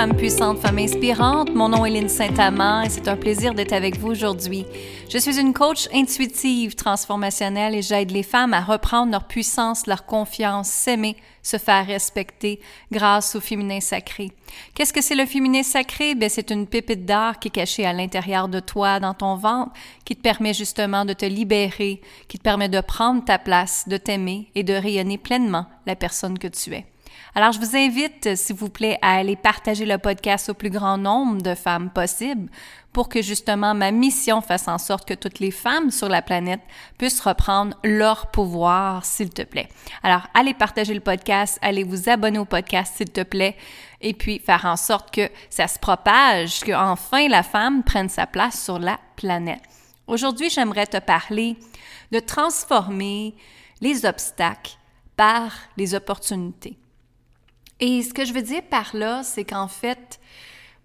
femmes puissantes, femmes inspirantes. Mon nom est Lynne Saint-Amand et c'est un plaisir d'être avec vous aujourd'hui. Je suis une coach intuitive transformationnelle et j'aide les femmes à reprendre leur puissance, leur confiance, s'aimer, se faire respecter grâce au féminin sacré. Qu'est-ce que c'est le féminin sacré? Ben, c'est une pépite d'art qui est cachée à l'intérieur de toi, dans ton ventre, qui te permet justement de te libérer, qui te permet de prendre ta place, de t'aimer et de rayonner pleinement la personne que tu es. Alors, je vous invite, s'il vous plaît, à aller partager le podcast au plus grand nombre de femmes possible pour que justement ma mission fasse en sorte que toutes les femmes sur la planète puissent reprendre leur pouvoir, s'il te plaît. Alors, allez partager le podcast, allez vous abonner au podcast, s'il te plaît, et puis faire en sorte que ça se propage, que enfin la femme prenne sa place sur la planète. Aujourd'hui, j'aimerais te parler de transformer les obstacles par les opportunités. Et ce que je veux dire par là, c'est qu'en fait,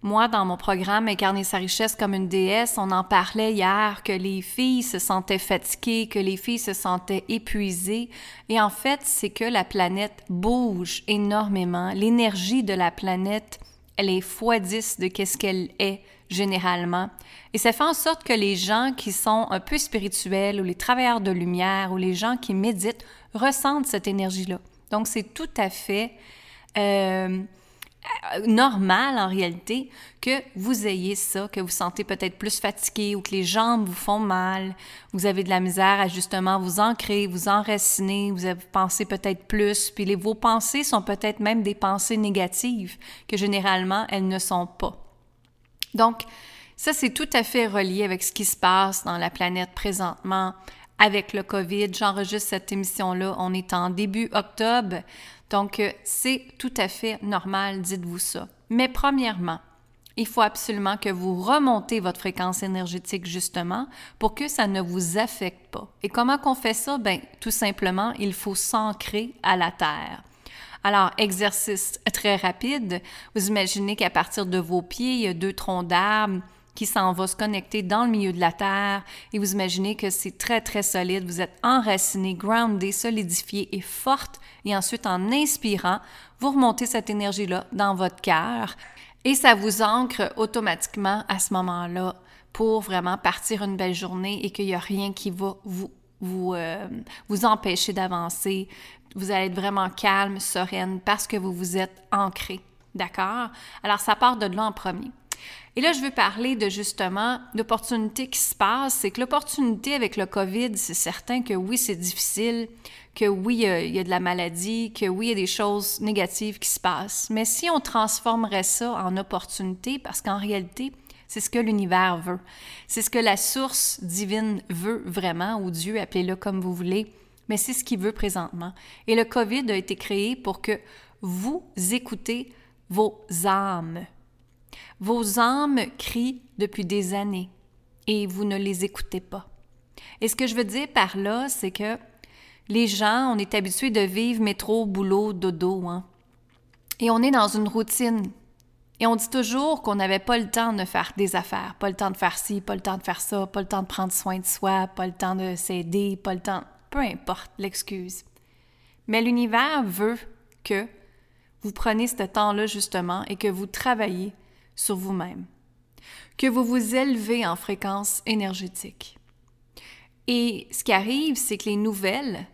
moi, dans mon programme Incarner sa richesse comme une déesse, on en parlait hier que les filles se sentaient fatiguées, que les filles se sentaient épuisées. Et en fait, c'est que la planète bouge énormément. L'énergie de la planète, elle est fois 10 de qu'est-ce qu'elle est généralement. Et ça fait en sorte que les gens qui sont un peu spirituels ou les travailleurs de lumière ou les gens qui méditent ressentent cette énergie-là. Donc, c'est tout à fait euh, normal en réalité que vous ayez ça, que vous sentez peut-être plus fatigué ou que les jambes vous font mal, vous avez de la misère à justement vous ancrer, vous enraciner, vous pensé peut-être plus, puis les, vos pensées sont peut-être même des pensées négatives que généralement elles ne sont pas. Donc, ça, c'est tout à fait relié avec ce qui se passe dans la planète présentement avec le COVID. J'enregistre cette émission-là, on est en début octobre. Donc, euh, c'est tout à fait normal, dites-vous ça. Mais premièrement, il faut absolument que vous remontez votre fréquence énergétique justement pour que ça ne vous affecte pas. Et comment qu'on fait ça? Ben, tout simplement, il faut s'ancrer à la terre. Alors, exercice très rapide. Vous imaginez qu'à partir de vos pieds, il y a deux troncs d'arbres qui s'en va se connecter dans le milieu de la terre et vous imaginez que c'est très très solide, vous êtes enraciné, groundé, solidifié et forte et ensuite en inspirant, vous remontez cette énergie-là dans votre cœur et ça vous ancre automatiquement à ce moment-là pour vraiment partir une belle journée et qu'il n'y a rien qui va vous vous, euh, vous empêcher d'avancer. Vous allez être vraiment calme, sereine parce que vous vous êtes ancré. D'accord? Alors, ça part de là en premier. Et là, je veux parler de justement l'opportunité qui se passe. C'est que l'opportunité avec le COVID, c'est certain que oui, c'est difficile, que oui, il y, a de la maladie, que oui, il y a des choses négatives qui se passent. Mais si on transformerait ça en opportunité, parce qu'en réalité, c'est ce que l'univers veut. C'est ce que la source divine veut vraiment, ou Dieu, appelez-le comme vous voulez, mais c'est ce qu'il veut présentement. Et le COVID a été créé pour que vous écoutez vos âmes vos âmes crient depuis des années et vous ne les écoutez pas. Et ce que je veux dire par là, c'est que les gens, on est habitués de vivre métro, boulot, dodo, hein? Et on est dans une routine. Et on dit toujours qu'on n'avait pas le temps de faire des affaires, pas le temps de faire ci, pas le temps de faire ça, pas le temps de prendre soin de soi, pas le temps de s'aider, pas le temps. Peu importe l'excuse. Mais l'univers veut que vous preniez ce temps-là justement et que vous travaillez sur vous-même, que vous vous élevez en fréquence énergétique. Et ce qui arrive, c'est que les nouvelles,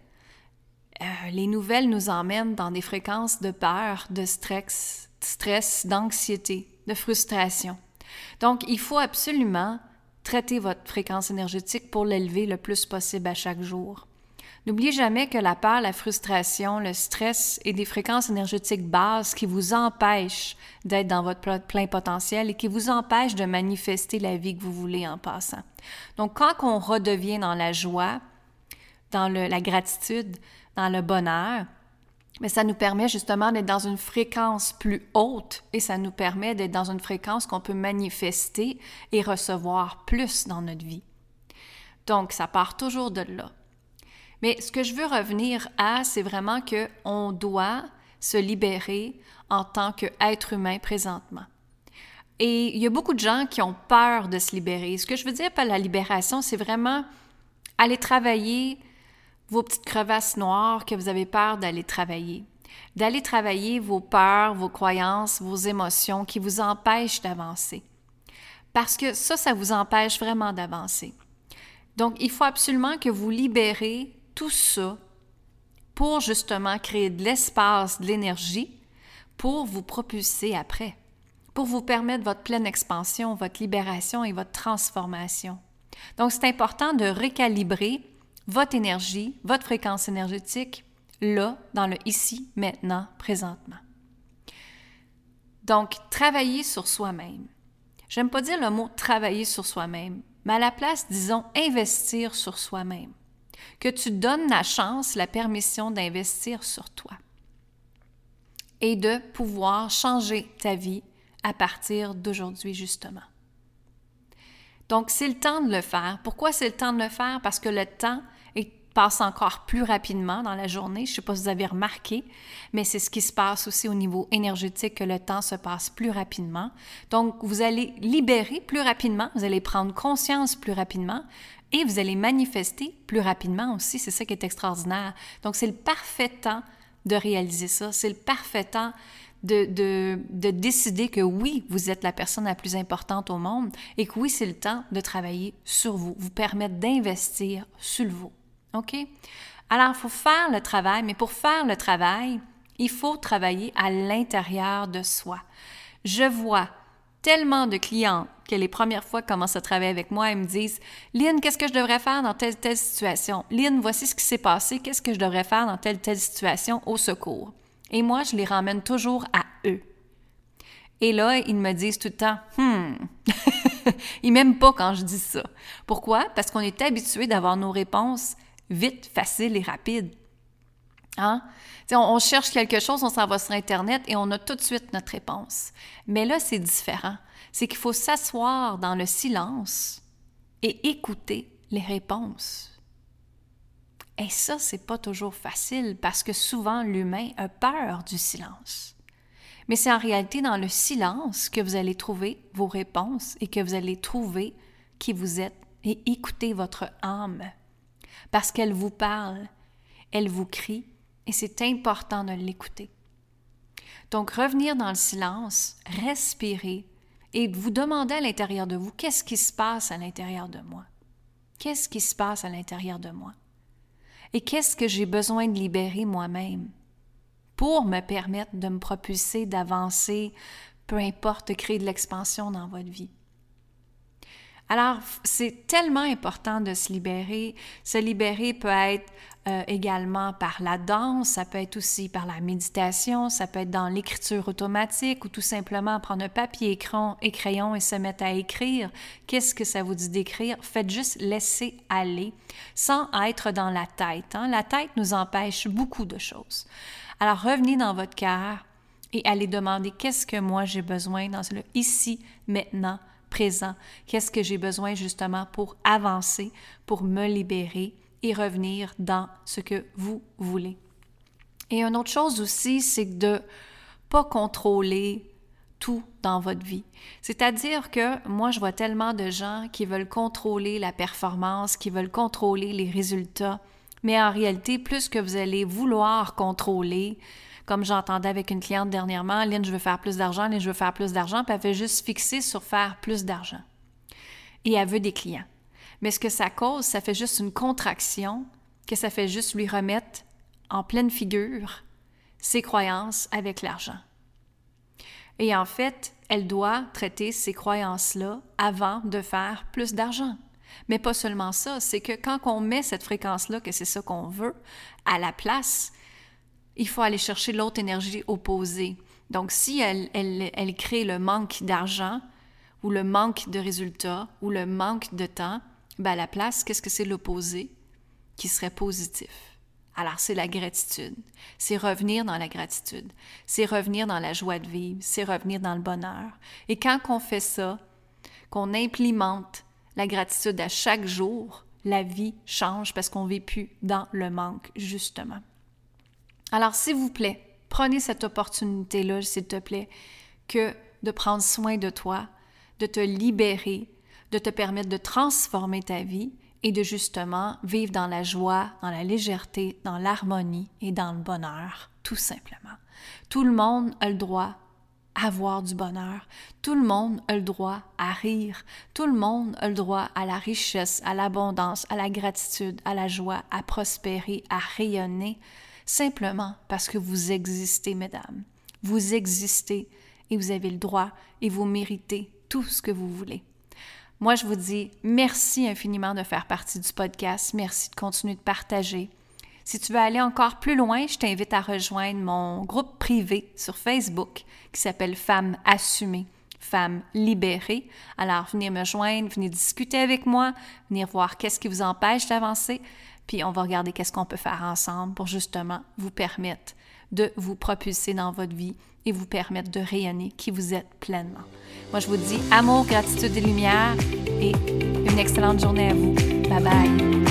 euh, les nouvelles nous emmènent dans des fréquences de peur, de stress, stress, d'anxiété, de frustration. Donc, il faut absolument traiter votre fréquence énergétique pour l'élever le plus possible à chaque jour. N'oubliez jamais que la peur, la frustration, le stress et des fréquences énergétiques basses qui vous empêchent d'être dans votre plein potentiel et qui vous empêchent de manifester la vie que vous voulez en passant. Donc, quand on redevient dans la joie, dans la gratitude, dans le bonheur, mais ça nous permet justement d'être dans une fréquence plus haute et ça nous permet d'être dans une fréquence qu'on peut manifester et recevoir plus dans notre vie. Donc, ça part toujours de là. Mais ce que je veux revenir à, c'est vraiment qu'on doit se libérer en tant qu'être humain présentement. Et il y a beaucoup de gens qui ont peur de se libérer. Ce que je veux dire par la libération, c'est vraiment aller travailler vos petites crevasses noires que vous avez peur d'aller travailler. d'aller travailler vos peurs, vos croyances, vos émotions qui vous empêchent d'avancer. Parce que ça, ça vous empêche vraiment d'avancer. Donc, il faut absolument que vous libérez tout ça pour justement créer de l'espace, de l'énergie pour vous propulser après, pour vous permettre votre pleine expansion, votre libération et votre transformation. Donc, c'est important de récalibrer votre énergie, votre fréquence énergétique, là, dans le ici, maintenant, présentement. Donc, travailler sur soi-même. J'aime pas dire le mot travailler sur soi-même, mais à la place, disons investir sur soi-même. Que tu donnes la chance, la permission d'investir sur toi et de pouvoir changer ta vie à partir d'aujourd'hui, justement. Donc, c'est le temps de le faire. Pourquoi c'est le temps de le faire? Parce que le temps passe encore plus rapidement dans la journée. Je ne sais pas si vous avez remarqué, mais c'est ce qui se passe aussi au niveau énergétique, que le temps se passe plus rapidement. Donc, vous allez libérer plus rapidement, vous allez prendre conscience plus rapidement et vous allez manifester plus rapidement aussi. C'est ça qui est extraordinaire. Donc, c'est le parfait temps de réaliser ça. C'est le parfait temps de, de, de, décider que oui, vous êtes la personne la plus importante au monde et que oui, c'est le temps de travailler sur vous, vous permettre d'investir sur vous. OK? Alors, il faut faire le travail, mais pour faire le travail, il faut travailler à l'intérieur de soi. Je vois tellement de clients que les premières fois commencent à travailler avec moi, ils me disent Lynn, qu'est-ce que je devrais faire dans telle telle situation? Lynn, voici ce qui s'est passé, qu'est-ce que je devrais faire dans telle telle situation au secours Et moi, je les ramène toujours à eux. Et là, ils me disent tout le temps Hmm. ils m'aiment pas quand je dis ça. Pourquoi? Parce qu'on est habitué d'avoir nos réponses vite, facile et rapide. Hein? On, cherche quelque chose, on s'en va sur Internet et on a tout de suite notre réponse. Mais là, c'est différent. C'est qu'il faut s'asseoir dans le silence et écouter les réponses. Et ça, c'est pas toujours facile parce que souvent l'humain a peur du silence. Mais c'est en réalité dans le silence que vous allez trouver vos réponses et que vous allez trouver qui vous êtes et écouter votre âme. Parce qu'elle vous parle, elle vous crie et c'est important de l'écouter. Donc, revenir dans le silence, respirer et vous demander à l'intérieur de vous, qu'est-ce qui se passe à l'intérieur de moi? Qu'est-ce qui se passe à l'intérieur de moi? Et qu'est-ce que j'ai besoin de libérer moi-même pour me permettre de me propulser, d'avancer, peu importe, créer de l'expansion dans votre vie? Alors, c'est tellement important de se libérer. Se libérer peut être euh, également par la danse, ça peut être aussi par la méditation, ça peut être dans l'écriture automatique ou tout simplement prendre un papier écran et crayon et se mettre à écrire. Qu'est-ce que ça vous dit d'écrire? Faites juste laisser aller sans être dans la tête. Hein. La tête nous empêche beaucoup de choses. Alors, revenez dans votre cœur et allez demander qu'est-ce que moi j'ai besoin dans le ici, maintenant, présent, qu'est-ce que j'ai besoin justement pour avancer, pour me libérer et revenir dans ce que vous voulez? Et une autre chose aussi, c'est de pas contrôler tout dans votre vie. C'est-à-dire que moi, je vois tellement de gens qui veulent contrôler la performance, qui veulent contrôler les résultats, mais en réalité, plus que vous allez vouloir contrôler, comme j'entendais avec une cliente dernièrement, Lynn, je veux faire plus d'argent, Lynn, je veux faire plus d'argent, puis elle fait juste fixer sur faire plus d'argent. Et elle veut des clients. Mais ce que ça cause, ça fait juste une contraction, que ça fait juste lui remettre en pleine figure ses croyances avec l'argent. Et en fait, elle doit traiter ces croyances-là avant de faire plus d'argent. Mais pas seulement ça, c'est que quand on met cette fréquence-là, que c'est ça qu'on veut, à la place, il faut aller chercher l'autre énergie opposée. Donc, si elle, elle, crée le manque d'argent ou le manque de résultats ou le manque de temps, ben à la place, qu'est-ce que c'est l'opposé qui serait positif? Alors, c'est la gratitude. C'est revenir dans la gratitude. C'est revenir dans la joie de vivre. C'est revenir dans le bonheur. Et quand on fait ça, qu'on implémente la gratitude à chaque jour, la vie change parce qu'on ne vit plus dans le manque, justement. Alors, s'il vous plaît, prenez cette opportunité-là, s'il te plaît, que de prendre soin de toi, de te libérer, de te permettre de transformer ta vie et de justement vivre dans la joie, dans la légèreté, dans l'harmonie et dans le bonheur. tout simplement. Tout le monde a le droit à avoir du bonheur. Tout le monde a le droit à rire. Tout le monde a le droit à la richesse, à l'abondance, à la gratitude, à la joie, à prospérer, à rayonner, simplement parce que vous existez, mesdames. Vous existez et vous avez le droit et vous méritez tout ce que vous voulez. Moi, je vous dis merci infiniment de faire partie du podcast. Merci de continuer de partager. Si tu veux aller encore plus loin, je t'invite à rejoindre mon groupe privé sur Facebook qui s'appelle Femmes assumées, Femmes libérées. Alors, venez me joindre, venez discuter avec moi, venir voir qu'est-ce qui vous empêche d'avancer, puis on va regarder qu'est-ce qu'on peut faire ensemble pour justement vous permettre de vous propulser dans votre vie et vous permettre de rayonner qui vous êtes pleinement. Moi, je vous dis amour, gratitude et lumière et une excellente journée à vous. Bye bye.